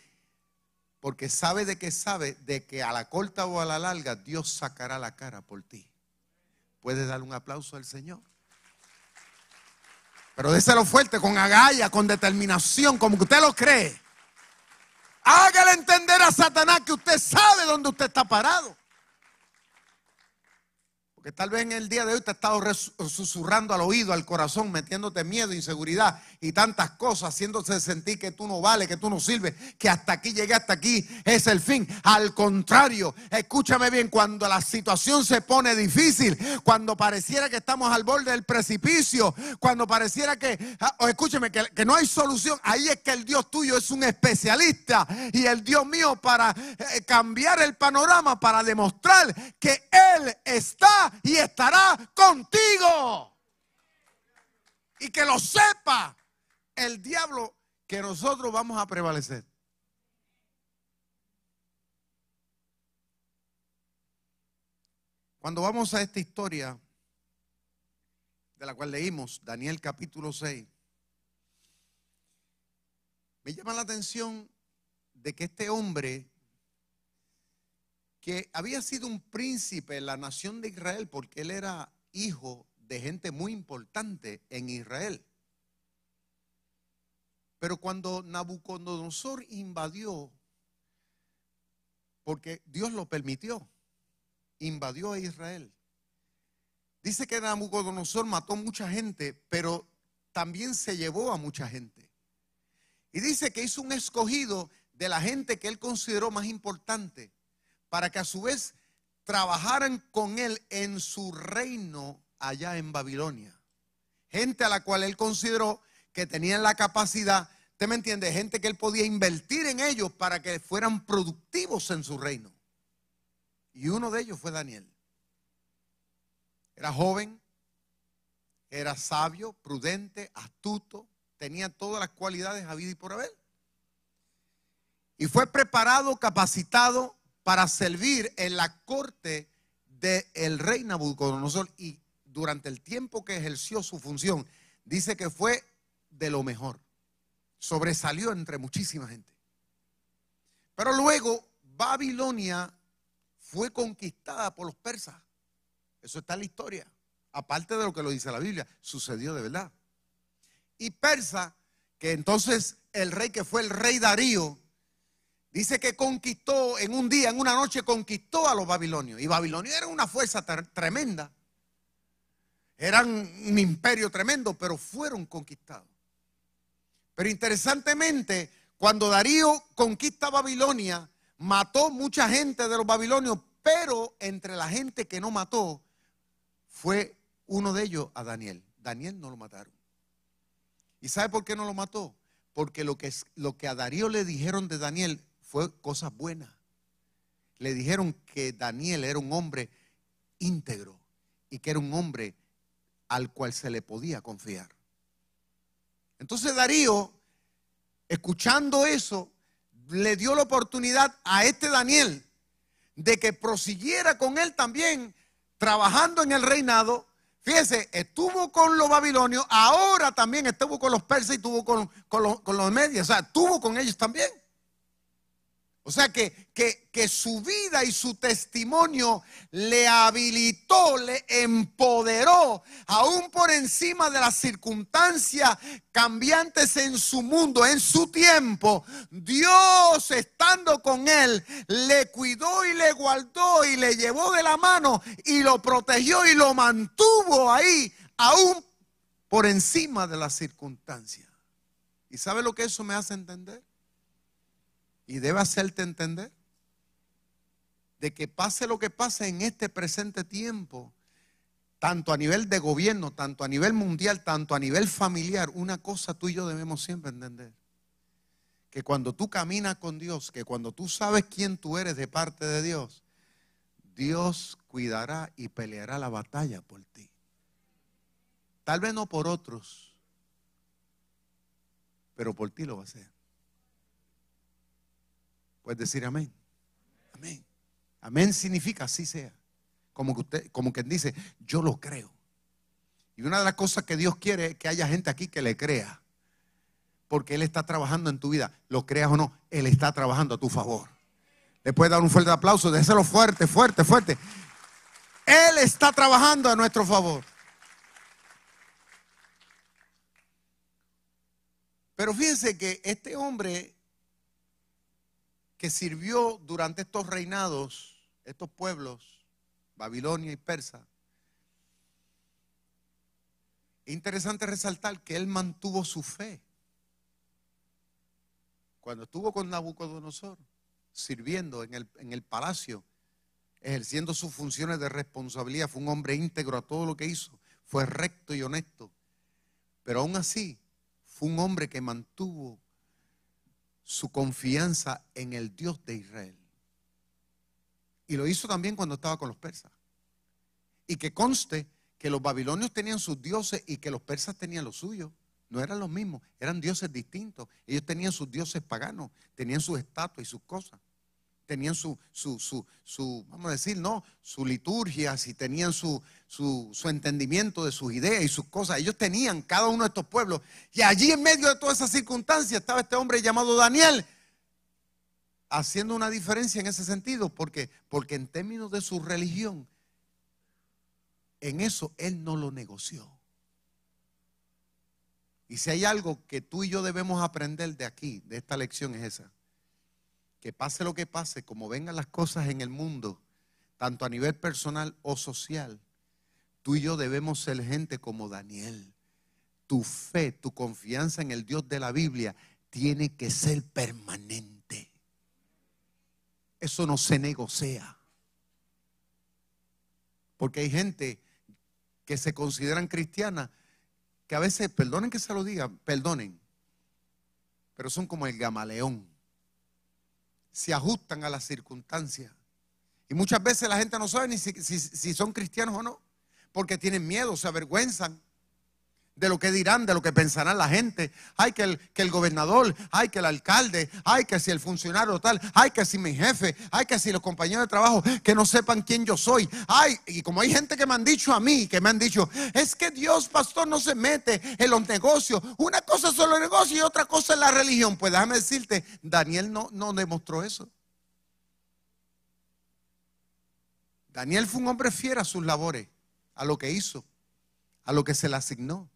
porque sabe de que sabe de que a la corta o a la larga Dios sacará la cara por ti. ¿Puedes darle un aplauso al Señor? Pero déselo fuerte, con agalla, con determinación, como que usted lo cree. Hágale entender a Satanás que usted sabe dónde usted está parado. Que tal vez en el día de hoy te ha estado susurrando al oído, al corazón, metiéndote miedo, inseguridad y tantas cosas, haciéndose sentir que tú no vales, que tú no sirves, que hasta aquí llegué, hasta aquí es el fin. Al contrario, escúchame bien, cuando la situación se pone difícil, cuando pareciera que estamos al borde del precipicio, cuando pareciera que, ah, o escúchame, que, que no hay solución, ahí es que el Dios tuyo es un especialista y el Dios mío para eh, cambiar el panorama, para demostrar que Él está y estará contigo. Y que lo sepa el diablo que nosotros vamos a prevalecer. Cuando vamos a esta historia de la cual leímos, Daniel capítulo 6, Me llama la atención de que este hombre, que había sido un príncipe en la nación de Israel, porque él era hijo de gente muy importante en Israel. Pero cuando Nabucodonosor invadió, porque Dios lo permitió, invadió a Israel. Dice que Nabucodonosor mató mucha gente, pero también se llevó a mucha gente. Y dice que hizo un escogido de la gente que él consideró más importante, para que a su vez trabajaran con él en su reino allá en Babilonia. Gente a la cual él consideró que tenían la capacidad, ¿usted me entiende? Gente que él podía invertir en ellos para que fueran productivos en su reino. Y uno de ellos fue Daniel. Era joven, era sabio, prudente, astuto, tenía todas las cualidades habidas y por haber. Y fue preparado, capacitado para servir en la corte del rey Nabucodonosor. Y durante el tiempo que ejerció su función, dice que fue de lo mejor. Sobresalió entre muchísima gente. Pero luego Babilonia fue conquistada por los persas. Eso está en la historia. Aparte de lo que lo dice la Biblia, sucedió de verdad. Y Persa, que entonces el rey que fue el rey Darío, dice que conquistó en un día, en una noche, conquistó a los babilonios. Y Babilonia era una fuerza tremenda. Eran un imperio tremendo, pero fueron conquistados. Pero interesantemente, cuando Darío conquista Babilonia, mató mucha gente de los babilonios, pero entre la gente que no mató fue uno de ellos a Daniel. Daniel no lo mataron. ¿Y sabe por qué no lo mató? Porque lo que, lo que a Darío le dijeron de Daniel fue cosas buenas. Le dijeron que Daniel era un hombre íntegro y que era un hombre al cual se le podía confiar. Entonces Darío, escuchando eso, le dio la oportunidad a este Daniel de que prosiguiera con él también trabajando en el reinado. Fíjese, estuvo con los babilonios, ahora también estuvo con los persas y estuvo con, los, con los medios, o sea, estuvo con ellos también. O sea que, que, su vida y su testimonio le habilitó, le empoderó, aún por encima de las circunstancias cambiantes en su mundo, en su tiempo. Dios estando con él, le cuidó y le guardó y le llevó de la mano y lo protegió y lo mantuvo ahí, aún por encima de las circunstancias. ¿Y sabe lo que eso me hace entender? Y debe hacerte entender de que pase lo que pase en este presente tiempo, tanto a nivel de gobierno, tanto a nivel mundial, tanto a nivel familiar, una cosa tú y yo debemos siempre entender. Que cuando tú caminas con Dios, que cuando tú sabes quién tú eres de parte de Dios, Dios cuidará y peleará la batalla por ti. Tal vez no por otros, pero por ti lo va a hacer. Puedes decir amén. Amén. Amén significa así sea. Como que usted, como quien dice, yo lo creo. Y una de las cosas que Dios quiere es que haya gente aquí que le crea. Porque Él está trabajando en tu vida. Lo creas o no, Él está trabajando a tu favor. Le puede dar un fuerte aplauso, déselo fuerte, fuerte, fuerte. Él está trabajando a nuestro favor. Pero fíjense que este hombre que sirvió durante estos reinados, estos pueblos, Babilonia y Persa. Interesante resaltar que él mantuvo su fe. Cuando estuvo con Nabucodonosor, sirviendo en el, en el palacio, ejerciendo sus funciones de responsabilidad, fue un hombre íntegro a todo lo que hizo, fue recto y honesto. Pero aún así, fue un hombre que mantuvo su confianza en el Dios de Israel. Y lo hizo también cuando estaba con los persas. Y que conste que los babilonios tenían sus dioses y que los persas tenían los suyos. No eran los mismos, eran dioses distintos. Ellos tenían sus dioses paganos, tenían sus estatuas y sus cosas. Tenían su, su, su, vamos a decir, ¿no? Su liturgia, si tenían su, su, su, entendimiento de sus ideas y sus cosas. Ellos tenían cada uno de estos pueblos. Y allí en medio de todas esas circunstancias estaba este hombre llamado Daniel, haciendo una diferencia en ese sentido, porque, porque en términos de su religión, en eso él no lo negoció. Y si hay algo que tú y yo debemos aprender de aquí, de esta lección, es esa que pase lo que pase, como vengan las cosas en el mundo, tanto a nivel personal o social, tú y yo debemos ser gente como Daniel. Tu fe, tu confianza en el Dios de la Biblia tiene que ser permanente. Eso no se negocia. Porque hay gente que se consideran cristianas que a veces, perdonen que se lo diga, perdonen, pero son como el gamaleón se ajustan a las circunstancias. Y muchas veces la gente no sabe ni si, son cristianos o no, porque tienen miedo, se avergüenzan de lo que dirán, de lo que pensarán la gente. Ay, que el, que el gobernador, ay, que el alcalde, ay, que si el funcionario tal, ay, que si mi jefe, ay, que si los compañeros de trabajo, que no sepan quién yo soy. Ay, y como hay gente que me han dicho a mí, que me han dicho, es que Dios, pastor, no se mete en los negocios. Una cosa son los negocios y otra cosa es la religión. Pues déjame decirte, Daniel no, no demostró eso. Daniel fue un hombre fiel a sus labores, a lo que hizo, a lo que se le asignó.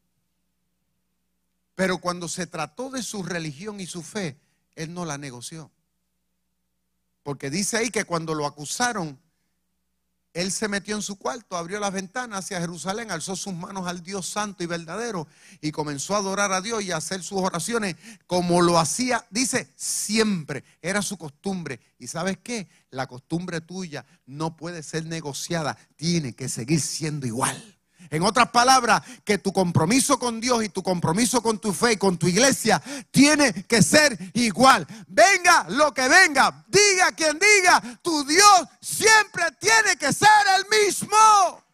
Pero cuando se trató de su religión y su fe, él no la negoció. Porque dice ahí que cuando lo acusaron, él se metió en su cuarto, abrió las ventanas hacia Jerusalén, alzó sus manos al Dios santo y verdadero y comenzó a adorar a Dios y a hacer sus oraciones como lo hacía, dice, siempre. Era su costumbre. ¿Y sabes qué? La costumbre tuya no puede ser negociada, tiene que seguir siendo igual. En otras palabras, que tu compromiso con Dios y tu compromiso con tu fe y con tu iglesia tiene que ser igual. Venga lo que venga, diga quien diga, tu Dios siempre tiene que ser el mismo.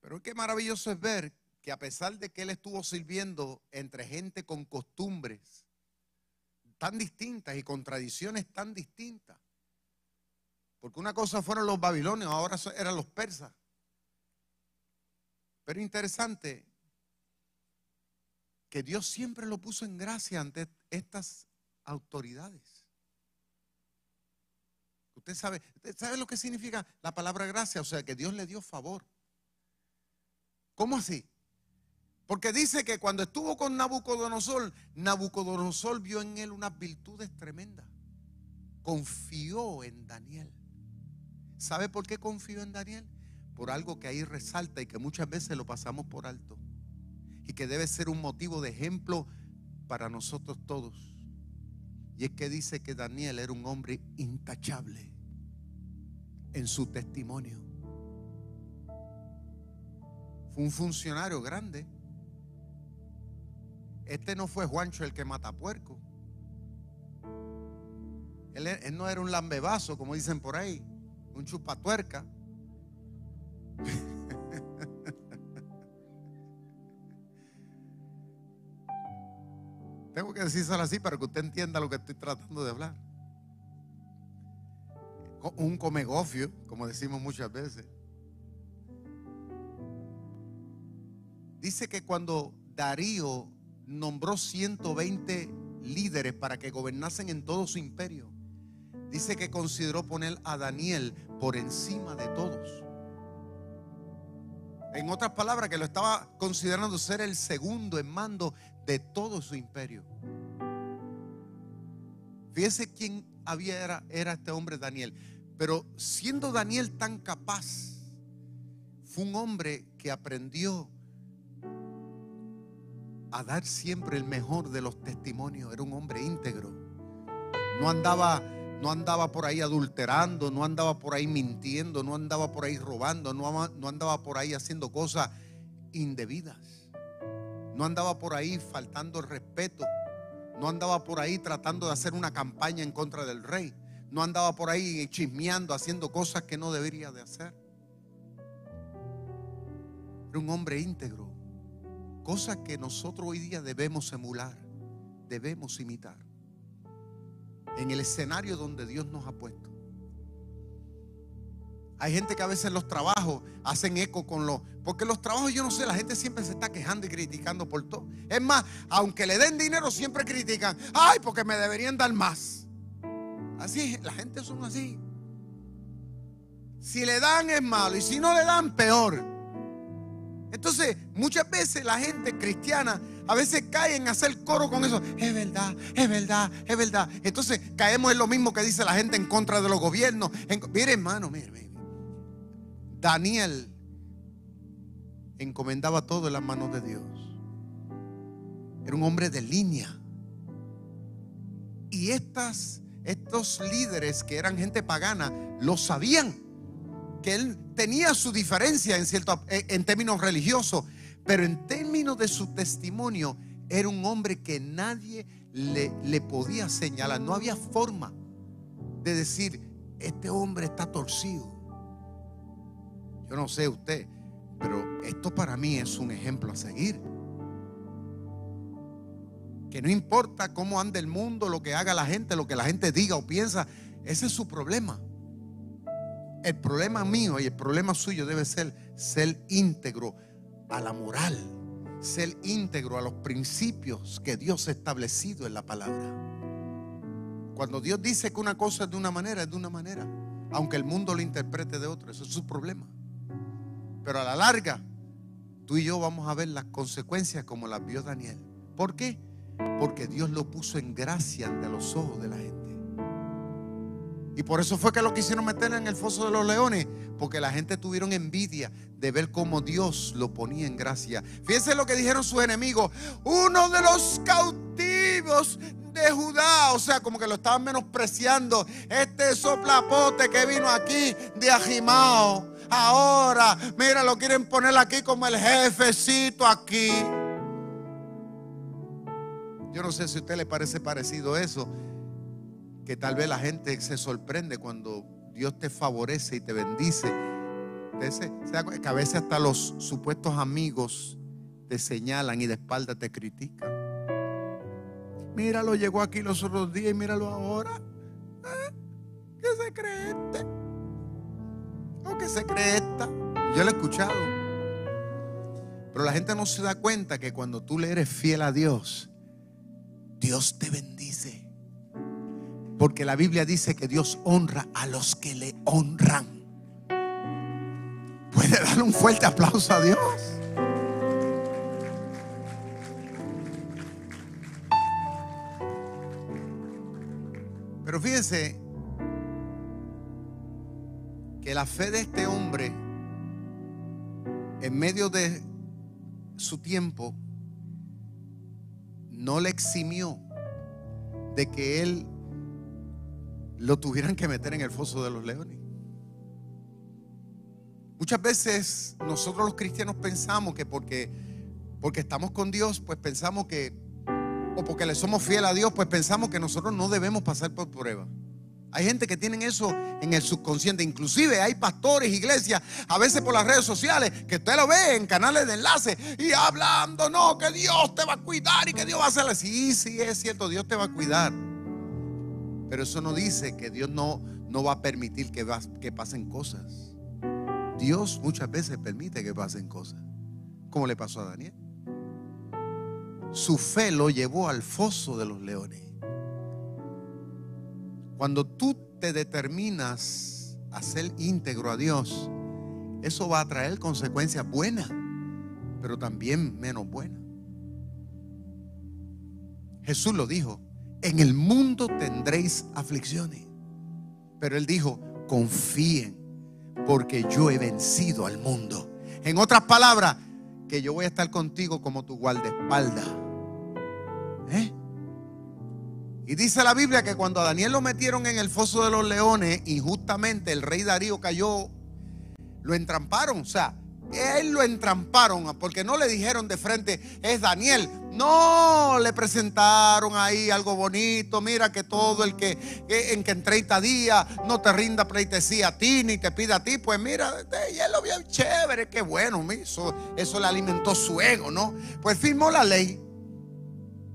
Pero qué maravilloso es ver que a pesar de que él estuvo sirviendo entre gente con costumbres tan distintas y con tradiciones tan distintas, porque una cosa fueron los babilonios, ahora eran los persas. Pero interesante que Dios siempre lo puso en gracia ante estas autoridades. Usted sabe, usted sabe lo que significa la palabra gracia, o sea, que Dios le dio favor. ¿Cómo así? Porque dice que cuando estuvo con Nabucodonosor, Nabucodonosor vio en él unas virtudes tremendas. Confió en Daniel. ¿Sabe por qué confío en Daniel? Por algo que ahí resalta y que muchas veces lo pasamos por alto. Y que debe ser un motivo de ejemplo para nosotros todos. Y es que dice que Daniel era un hombre intachable en su testimonio. Fue un funcionario grande. Este no fue Juancho el que mata puerco. Él, no era un lambebazo, como dicen por ahí un chupatuerca. Tengo que decírselo así para que usted entienda lo que estoy tratando de hablar. Un comegofio, como decimos muchas veces. Dice que cuando Darío nombró 120 líderes para que gobernasen en todo su imperio, dice que consideró poner a Daniel por encima de todos. En otras palabras, que lo estaba considerando ser el segundo en mando de todo su imperio. Fíjese quién había era, era este hombre Daniel. Pero siendo Daniel tan capaz, fue un hombre que aprendió a dar siempre el mejor de los testimonios. Era un hombre íntegro. No andaba no andaba por ahí adulterando, no andaba por ahí mintiendo, no andaba por ahí robando, no, no andaba por ahí haciendo cosas indebidas. No andaba por ahí faltando el respeto. No andaba por ahí tratando de hacer una campaña en contra del rey. No andaba por ahí chismeando, haciendo cosas que no debería de hacer. Era un hombre íntegro. Cosa que nosotros hoy día debemos emular. debemos imitar en el escenario donde Dios nos ha puesto. Hay gente que a veces los trabajos hacen eco con los... Porque los trabajos, yo no sé, la gente siempre se está quejando y criticando por todo. Es más, aunque le den dinero, siempre critican. Ay, porque me deberían dar más. Así, la gente son así. Si le dan es malo y si no le dan, peor. Entonces, muchas veces la gente cristiana a veces cae en hacer coro con eso. Es verdad, es verdad, es verdad. Entonces caemos en lo mismo que dice la gente en contra de los gobiernos. mire, hermano, mire, mire. Daniel encomendaba todo en las manos de Dios. Era un hombre de línea. Y estas, estos líderes que eran gente pagana lo sabían. Que él tenía su diferencia en, cierto, en términos religiosos. Pero en términos de su testimonio, era un hombre que nadie le, podía señalar. No había forma de decir, este hombre está torcido. Yo no sé usted, pero esto para mí es un ejemplo a seguir. Que no importa cómo ande el mundo, lo que haga la gente, lo que la gente diga o piensa, ese es su problema. El problema mío y el problema suyo debe ser ser íntegro a la moral, ser íntegro a los principios que Dios ha establecido en la palabra. Cuando Dios dice que una cosa es de una manera, es de una manera, aunque el mundo lo interprete de otra, eso es su problema. Pero a la larga, tú y yo vamos a ver las consecuencias como las vio Daniel. ¿Por qué? Porque Dios lo puso en gracia ante los ojos de la gente. Y por eso fue que lo quisieron meter en el foso de los leones, porque la gente tuvieron envidia de ver cómo Dios lo ponía en gracia. Fíjense lo que dijeron sus enemigos. Uno de los cautivos de Judá, o sea, como que lo estaban menospreciando. Este soplapote que vino aquí de Ajimao Ahora, mira, lo quieren poner aquí como el jefecito aquí. Yo no sé si a usted le parece parecido eso, que tal vez la gente se sorprende cuando Dios te favorece y te bendice. Que a veces hasta los supuestos amigos te señalan y de espalda te critican. Míralo, llegó aquí los otros días y míralo ahora. ¿Eh? ¿Qué se cree este? que se cree esta? Yo lo he escuchado. Pero la gente no se da cuenta que cuando tú le eres fiel a Dios, Dios te bendice. Porque la Biblia dice que Dios honra a los que le honran. Puede darle un fuerte aplauso a Dios. Pero fíjense, que la fe de este hombre, en medio de su tiempo, no le eximió de que él lo tuvieran que meter en el foso de los leones. Muchas veces nosotros los cristianos pensamos que porque, porque estamos con Dios, pues pensamos que, o porque le somos fieles a Dios, pues pensamos que nosotros no debemos pasar por pruebas. Hay gente que tienen eso en el subconsciente. Inclusive hay pastores, iglesias, a veces por las redes sociales, que usted lo ve en canales de enlace y hablando, no, que Dios te va a cuidar y que Dios va a hacer. Sí, sí, es cierto, Dios te va a cuidar. Pero eso no dice que Dios no, no va a permitir que, que pasen cosas. Dios muchas veces permite que pasen cosas. Como le pasó a Daniel. Su fe lo llevó al foso de los leones. Cuando tú te determinas a ser íntegro a Dios, eso va a traer consecuencias buenas, pero también menos buenas. Jesús lo dijo, en el mundo tendréis aflicciones, pero él dijo, confíen, porque yo he vencido al mundo. En otras palabras, que yo voy a estar contigo como tu guardaespaldas. ¿Eh? Y dice la Biblia que cuando a Daniel lo metieron en el foso de los leones, injustamente el rey Darío cayó, lo entramparon. O sea, él lo entramparon porque no le dijeron de frente, es Daniel. No, le presentaron ahí algo bonito. Mira que todo el que en que en 30 días no te rinda pleitesía a ti ni te pida a ti, pues mira, y él lo vio chévere, qué bueno. Eso, eso le alimentó su ego, ¿no? Pues firmó la ley.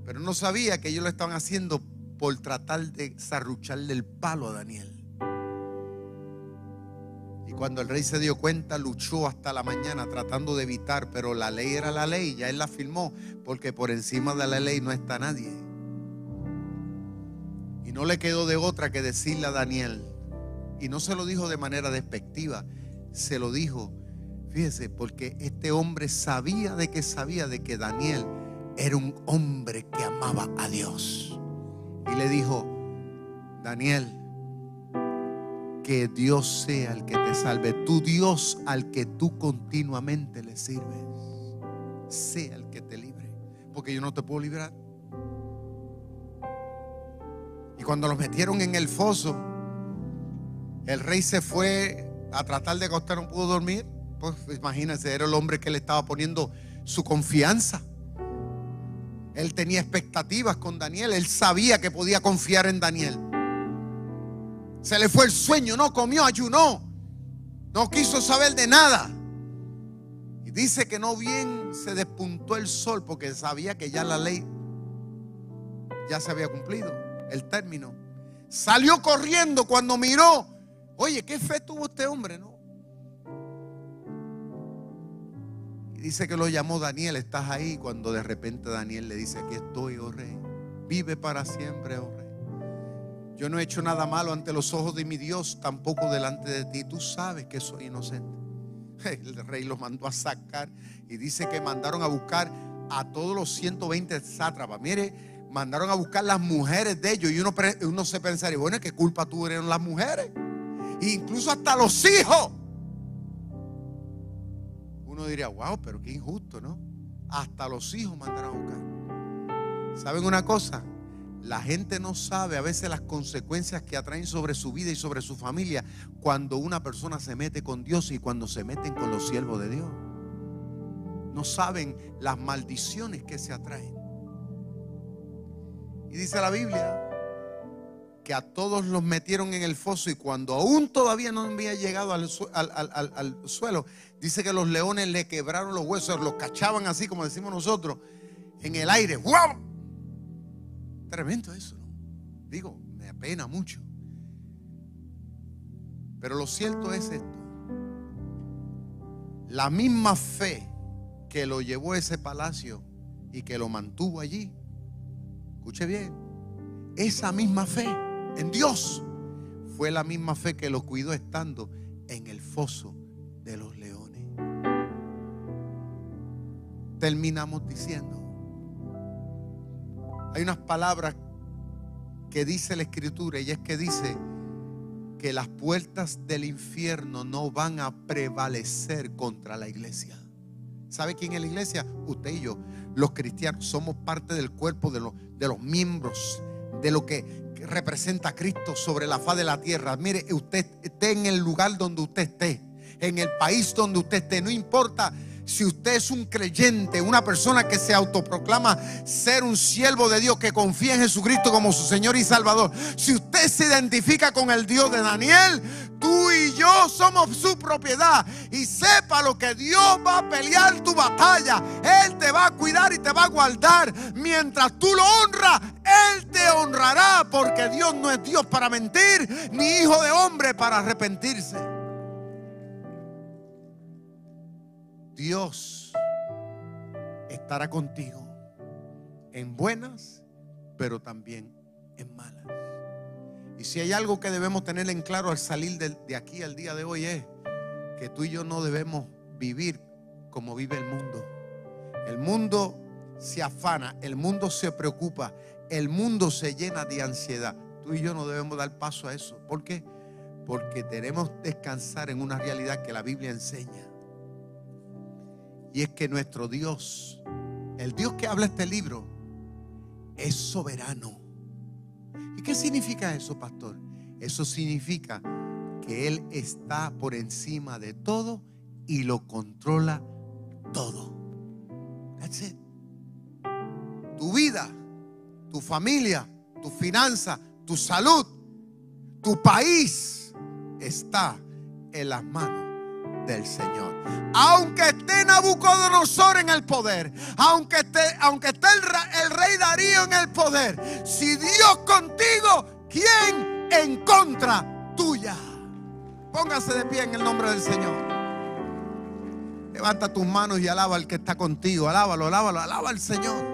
Pero no sabía que ellos lo estaban haciendo por tratar de zarrucharle el palo a Daniel. Y cuando el rey se dio cuenta, luchó hasta la mañana tratando de evitar, pero la ley era la ley, ya él la firmó, porque por encima de la ley no está nadie. Y no le quedó de otra que decirle a Daniel, y no se lo dijo de manera despectiva, se lo dijo, fíjese, porque este hombre sabía de que sabía de que Daniel era un hombre que amaba a Dios. Y le dijo, Daniel, que Dios sea el que te salve. Tu Dios al que tú continuamente le sirves, sea el que te libre. Porque yo no te puedo librar. Y cuando los metieron en el foso, el rey se fue a tratar de acostar, no pudo dormir. Pues imagínense, era el hombre que le estaba poniendo su confianza. Él tenía expectativas con Daniel, él sabía que podía confiar en Daniel. Se le fue el sueño, no comió, ayunó. No quiso saber de nada. Y dice que no bien se despuntó el sol porque sabía que ya la ley ya se había cumplido, el término. Salió corriendo cuando miró. Oye, ¿qué fe tuvo este hombre, no? Y dice que lo llamó Daniel, estás ahí. Cuando de repente Daniel le dice, aquí estoy, oh rey. Vive para siempre, oh rey. Yo no he hecho nada malo ante los ojos de mi Dios, tampoco delante de ti. Tú sabes que soy inocente. <laughs> El rey los mandó a sacar y dice que mandaron a buscar a todos los 120 sátrapas. Mire, mandaron a buscar las mujeres de ellos y uno, se pensaría, bueno, ¿qué culpa tuvieron las mujeres? E incluso hasta los hijos. Uno diría, wow, pero qué injusto, ¿no? Hasta los hijos mandaron a buscar. ¿Saben una cosa? La gente no sabe a veces las consecuencias que atraen sobre su vida y sobre su familia cuando una persona se mete con Dios y cuando se meten con los siervos de Dios. No saben las maldiciones que se atraen. Y dice la Biblia que a todos los metieron en el foso y cuando aún todavía no había llegado al, suelo, dice que los leones le quebraron los huesos, los cachaban así como decimos nosotros, en el aire. ¡Wow! Tremendo eso, Digo, me apena mucho. Pero lo cierto es esto. La misma fe que lo llevó a ese palacio y que lo mantuvo allí. Escuche bien. Esa misma fe en Dios fue la misma fe que lo cuidó estando en el foso de los leones. Terminamos diciendo, hay unas palabras que dice la escritura y es que dice que las puertas del infierno no van a prevalecer contra la iglesia. ¿Sabe quién es la iglesia? Usted y yo, los cristianos, somos parte del cuerpo de los, miembros, de lo que representa a Cristo sobre la faz de la tierra. Mire, usted esté en el lugar donde usted esté, en el país donde usted esté, no importa si usted es un creyente, una persona que se autoproclama ser un siervo de Dios, que confía en Jesucristo como su Señor y Salvador, si usted se identifica con el Dios de Daniel, tú y yo somos su propiedad. Y sepa lo que Dios va a pelear tu batalla. Él te va a cuidar y te va a guardar. Mientras tú lo honras, Él te honrará. Porque Dios no es Dios para mentir, ni hijo de hombre para arrepentirse. Dios estará contigo en buenas, pero también en malas. Y si hay algo que debemos tener en claro al salir de, aquí al día de hoy es que tú y yo no debemos vivir como vive el mundo. El mundo se afana, el mundo se preocupa, el mundo se llena de ansiedad. Tú y yo no debemos dar paso a eso. ¿Por qué? Porque tenemos descansar en una realidad que la Biblia enseña. Y es que nuestro Dios, el Dios que habla este libro, es soberano. ¿Y qué significa eso, pastor? Eso significa que Él está por encima de todo y lo controla todo. That's it. Tu vida, tu familia, tu finanza, tu salud, tu país está en las manos del Señor. Aunque esté Nabucodonosor en el poder, aunque esté, aunque esté el, rey Darío en el poder, si Dios contigo, ¿quién en contra tuya? Póngase de pie en el nombre del Señor. Levanta tus manos y alaba al que está contigo. Alábalo, alábalo, alaba al Señor.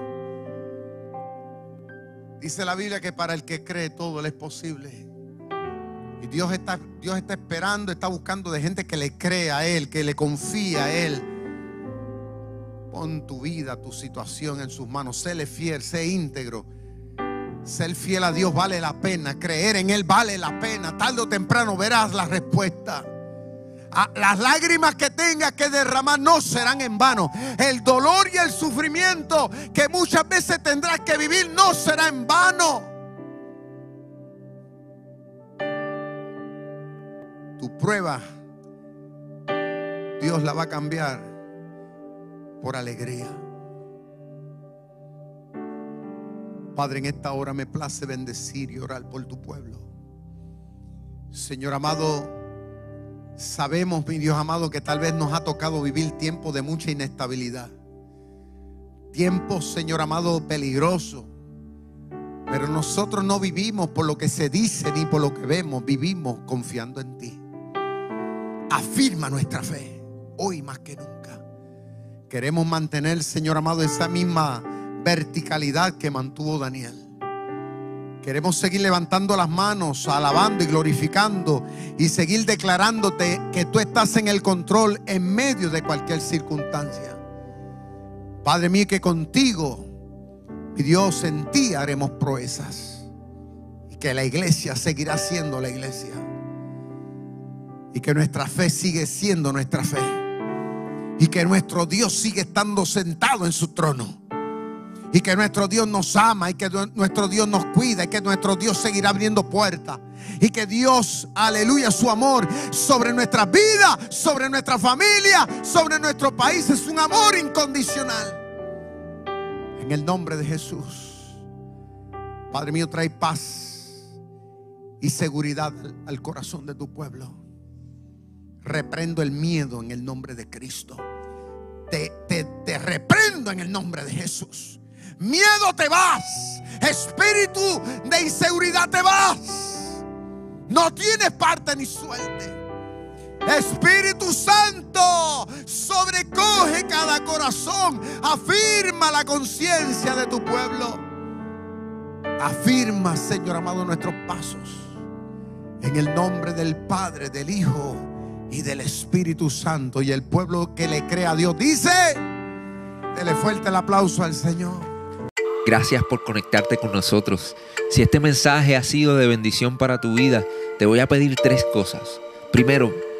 Dice la Biblia que para el que cree todo le es posible. Y Dios está, Dios está esperando, está buscando de gente que le crea a Él, que le confía a Él. Pon tu vida, tu situación en sus manos. Séle fiel, sé íntegro. Ser fiel a Dios vale la pena. Creer en Él vale la pena. Tarde o temprano verás la respuesta. Ah, las lágrimas que tengas que derramar no serán en vano. El dolor y el sufrimiento que muchas veces tendrás que vivir no será en vano. Prueba, Dios la va a cambiar por alegría. Padre, en esta hora me place bendecir y orar por tu pueblo. Señor amado, Sabemos, mi Dios amado, que tal vez nos ha tocado vivir tiempos de mucha inestabilidad. Tiempos, Señor amado, peligrosos. Pero nosotros no vivimos por lo que se dice ni por lo que vemos, vivimos confiando en ti. Afirma nuestra fe, hoy más que nunca. Queremos mantener, Señor amado, esa misma verticalidad que mantuvo Daniel. Queremos seguir levantando las manos, alabando y glorificando y seguir declarándote que tú estás en el control en medio de cualquier circunstancia. Padre mío, que contigo, mi Dios, en ti haremos proezas. Y que la iglesia seguirá siendo la iglesia. Y que nuestra fe sigue siendo nuestra fe. Y que nuestro Dios sigue estando sentado en su trono y que nuestro Dios nos ama y que nuestro Dios nos cuida y que nuestro Dios seguirá abriendo puertas. Y que Dios, aleluya, su amor sobre nuestra vida, sobre nuestra familia, sobre nuestro país es un amor incondicional. En el nombre de Jesús. Padre mío, trae paz y seguridad al corazón de tu pueblo. Reprendo el miedo en el nombre de Cristo. Te, te, te reprendo en el nombre de Jesús. Miedo te vas. Espíritu de inseguridad te vas. No tienes parte ni suerte. Espíritu Santo, sobrecoge cada corazón. Afirma la conciencia de tu pueblo. Afirma, Señor amado, nuestros pasos. En el nombre del Padre, del Hijo y del Espíritu Santo. Y el pueblo que le crea a Dios dice, dele fuerte el aplauso al Señor. Gracias por conectarte con nosotros. Si este mensaje ha sido de bendición para tu vida, te voy a pedir tres cosas. Primero,